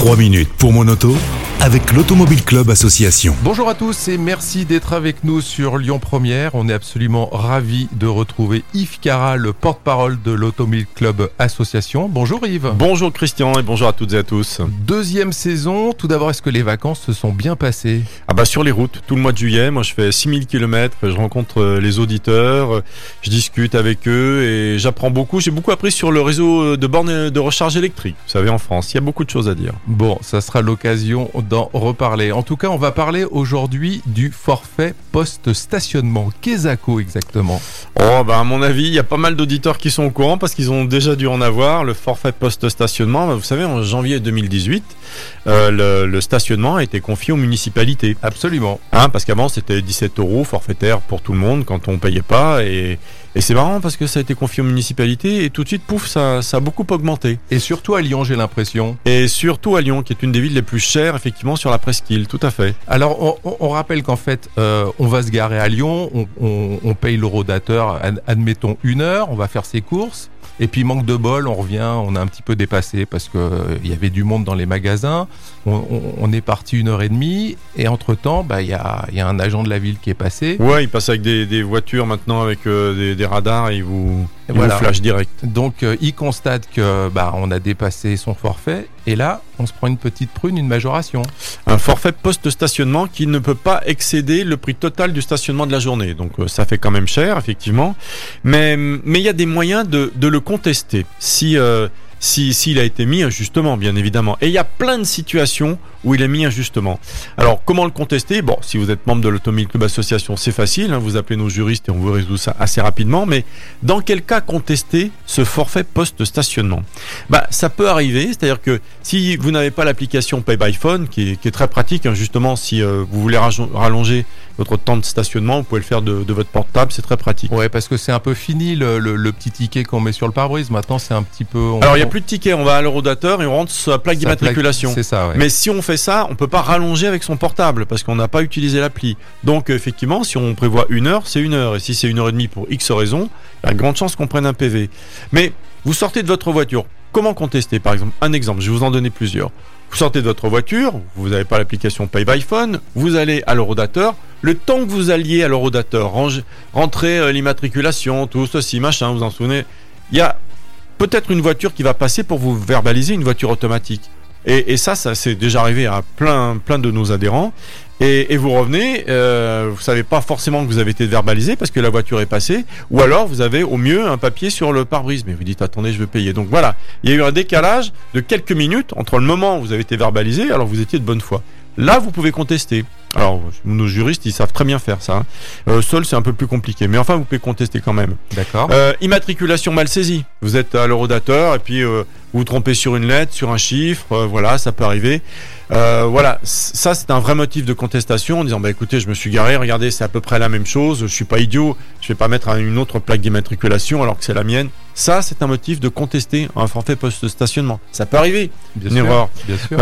3 minutes pour mon auto avec l'Automobile Club Association. Bonjour à tous et merci d'être avec nous sur Lyon Première. On est absolument ravis de retrouver Yves Cara, le porte-parole de l'Automobile Club Association. Bonjour Yves. Bonjour Christian et bonjour à toutes et à tous. Deuxième saison, tout d'abord, est-ce que les vacances se sont bien passées? Ah bah sur les routes, tout le mois de juillet, moi je fais 6000 km, je rencontre euh, les auditeurs, je discute avec eux et j'apprends beaucoup. J'ai beaucoup appris sur le réseau de bornes de recharge électrique. Vous savez, en France, il y a beaucoup de choses à dire. Bon, ça sera l'occasion d'en reparler. En tout cas, on va parler aujourd'hui du forfait post-stationnement. Qu'est-ce exactement Oh, bah à mon avis, il y a pas mal d'auditeurs qui sont au courant parce qu'ils ont déjà dû en avoir. Le forfait post-stationnement, bah, vous savez, en janvier 2018, euh, le, stationnement a été confié aux municipalités. Absolument. Hein, parce qu'avant, c'était 17 euros forfaitaire pour tout le monde quand on payait pas et et c'est marrant parce que ça a été confié aux municipalités et tout de suite, pouf, ça, ça a beaucoup augmenté. Et surtout à Lyon, j'ai l'impression. Et surtout à Lyon, qui est une des villes les plus chères, effectivement, sur la presqu'île, tout à fait. Alors, on, rappelle qu'en fait, euh, on va se garer à Lyon, on, on paye l'eurodateur, admettons une heure, on va faire ses courses. Et puis manque de bol, on revient, on a un petit peu dépassé parce que euh, y avait du monde dans les magasins. On, est parti une heure et demie et entre temps, bah il y a, y a, un agent de la ville qui est passé. Ouais, il passe avec des, des voitures maintenant avec euh, des, des, radars et il vous, voilà. flash direct. Donc euh, il constate que bah on a dépassé son forfait et là on se prend une petite prune, une majoration. Un forfait post-stationnement qui ne peut pas excéder le prix total du stationnement de la journée. Donc ça fait quand même cher effectivement, mais mais il y a des moyens de, de le contester. Si euh, s'il si, a été mis injustement, bien évidemment. Et il y a plein de situations où il est mis injustement. Alors, comment le contester? Bon, si vous êtes membre de l'Automobile Club Association, c'est facile, hein, vous appelez nos juristes et on vous résout ça assez rapidement, mais dans quel cas contester ce forfait post-stationnement? Bah, ça peut arriver, c'est-à-dire que si vous n'avez pas l'application Pay by Phone, qui est, très pratique, hein, justement, si euh, vous voulez rallonger votre temps de stationnement, vous pouvez le faire de, votre portable, c'est très pratique. Ouais, parce que c'est un peu fini le, petit ticket qu'on met sur le pare-brise. Maintenant, c'est un petit peu. Alors, il n'y a plus de ticket, on va à l'eurodateur et on rentre sur la plaque d'immatriculation. C'est ça. Ouais. Mais si on fait ça, on peut pas rallonger avec son portable parce qu'on n'a pas utilisé l'appli. Donc, effectivement, si on prévoit une heure, c'est une heure. Et si c'est une heure et demie pour X raison, il y a grande chance qu'on prenne un PV. Mais vous sortez de votre voiture. Comment contester, par exemple Un exemple, je vais vous en donner plusieurs. Vous sortez de votre voiture, vous n'avez pas l'application Pay by Phone, vous allez à l'eurodateur. Le temps que vous alliez à l'eurodateur, rentrer euh, l'immatriculation, tout ceci, machin, vous en souvenez, il y a peut-être une voiture qui va passer pour vous verbaliser une voiture automatique. Et, ça, ça c'est déjà arrivé à plein, plein de nos adhérents. Et, vous revenez, euh, vous savez pas forcément que vous avez été verbalisé parce que la voiture est passée, ou alors vous avez au mieux un papier sur le pare-brise, mais vous dites attendez, je veux payer. Donc voilà, il y a eu un décalage de quelques minutes entre le moment où vous avez été verbalisé, alors vous étiez de bonne foi. Là, vous pouvez contester. Alors, nos juristes, ils savent très bien faire ça. Hein. Euh, seul, c'est un peu plus compliqué. Mais enfin, vous pouvez contester quand même. D'accord. Euh, immatriculation mal saisie. Vous êtes à l'eurodateur et puis euh, vous vous trompez sur une lettre, sur un chiffre. Euh, voilà, ça peut arriver. Voilà, ça, c'est un vrai motif de contestation en disant, bah écoutez, je me suis garé, regardez, c'est à peu près la même chose. Je suis pas idiot. Je vais pas mettre une autre plaque d'immatriculation alors que c'est la mienne. Ça, c'est un motif de contester un forfait post-stationnement. Ça peut arriver. Bien une erreur. Bien sûr.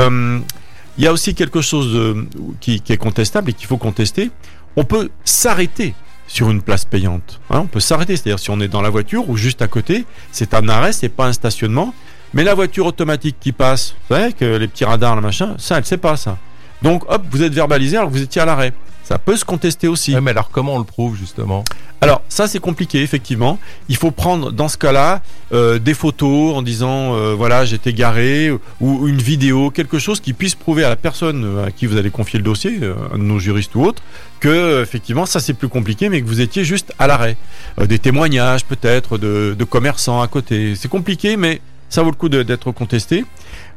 Il y a aussi quelque chose qui, est contestable et qu'il faut contester. On peut s'arrêter sur une place payante. Hein. on peut s'arrêter, c'est-à-dire si on est dans la voiture ou juste à côté, c'est un arrêt, c'est pas un stationnement. Mais la voiture automatique qui passe, vous savez que les petits radars, le machin, ça, elle sait pas ça. Donc, hop, vous êtes verbalisé alors que vous étiez à l'arrêt. Ça peut se contester aussi. mais alors comment on le prouve justement? Alors ça c'est compliqué effectivement. Il faut prendre dans ce cas-là euh, des photos en disant euh, voilà j'étais garé ou une vidéo, quelque chose qui puisse prouver à la personne euh, à qui vous allez confier le dossier, nos juristes ou autre, que effectivement ça c'est plus compliqué mais que vous étiez juste à l'arrêt. des témoignages peut-être de, commerçants à côté. C'est compliqué mais ça vaut le coup d'être contesté.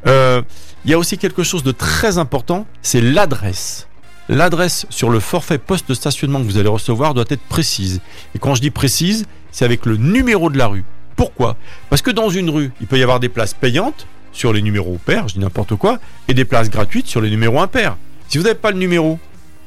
Il y a aussi quelque chose de très important, c'est l'adresse. L'adresse sur le forfait poste-stationnement que vous allez recevoir doit être précise. Et quand je dis précise, c'est avec le numéro de la rue. Pourquoi? Parce que dans une rue, il peut y avoir des places payantes sur les numéros pairs, je dis n'importe quoi, et des places gratuites sur les numéros impairs. Si vous n'avez pas le numéro,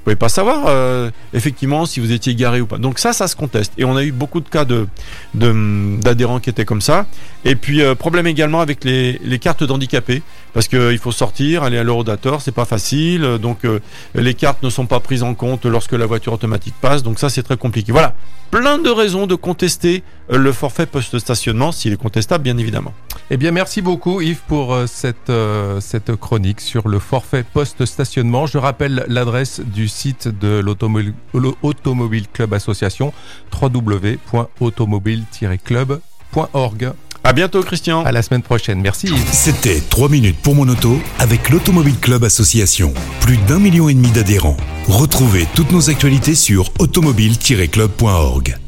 pouvez pas savoir euh, effectivement si vous étiez garé ou pas. Donc ça, ça se conteste. Et on a eu beaucoup de cas de d'adhérents qui étaient comme ça. Et puis euh, problème également avec les, les cartes d'handicapés parce qu'il faut sortir, aller à l'eurodateur, c'est pas facile. euh, Donc euh, les cartes ne sont pas prises en compte lorsque la voiture automatique passe. Donc ça, c'est très compliqué. Voilà, plein de raisons de contester euh, le forfait post-stationnement s'il est contestable, bien évidemment. Eh bien, merci beaucoup Yves pour euh, cette, euh, cette chronique sur le forfait post-stationnement. Je rappelle l'adresse du site de l'Automobile Club Association www.automobile-club.org. À bientôt, Christian. À la semaine prochaine. Merci Yves. C'était 3 minutes pour mon auto avec l'Automobile Club Association. Plus d'un million et demi d'adhérents. Retrouvez toutes nos actualités sur automobile-club.org.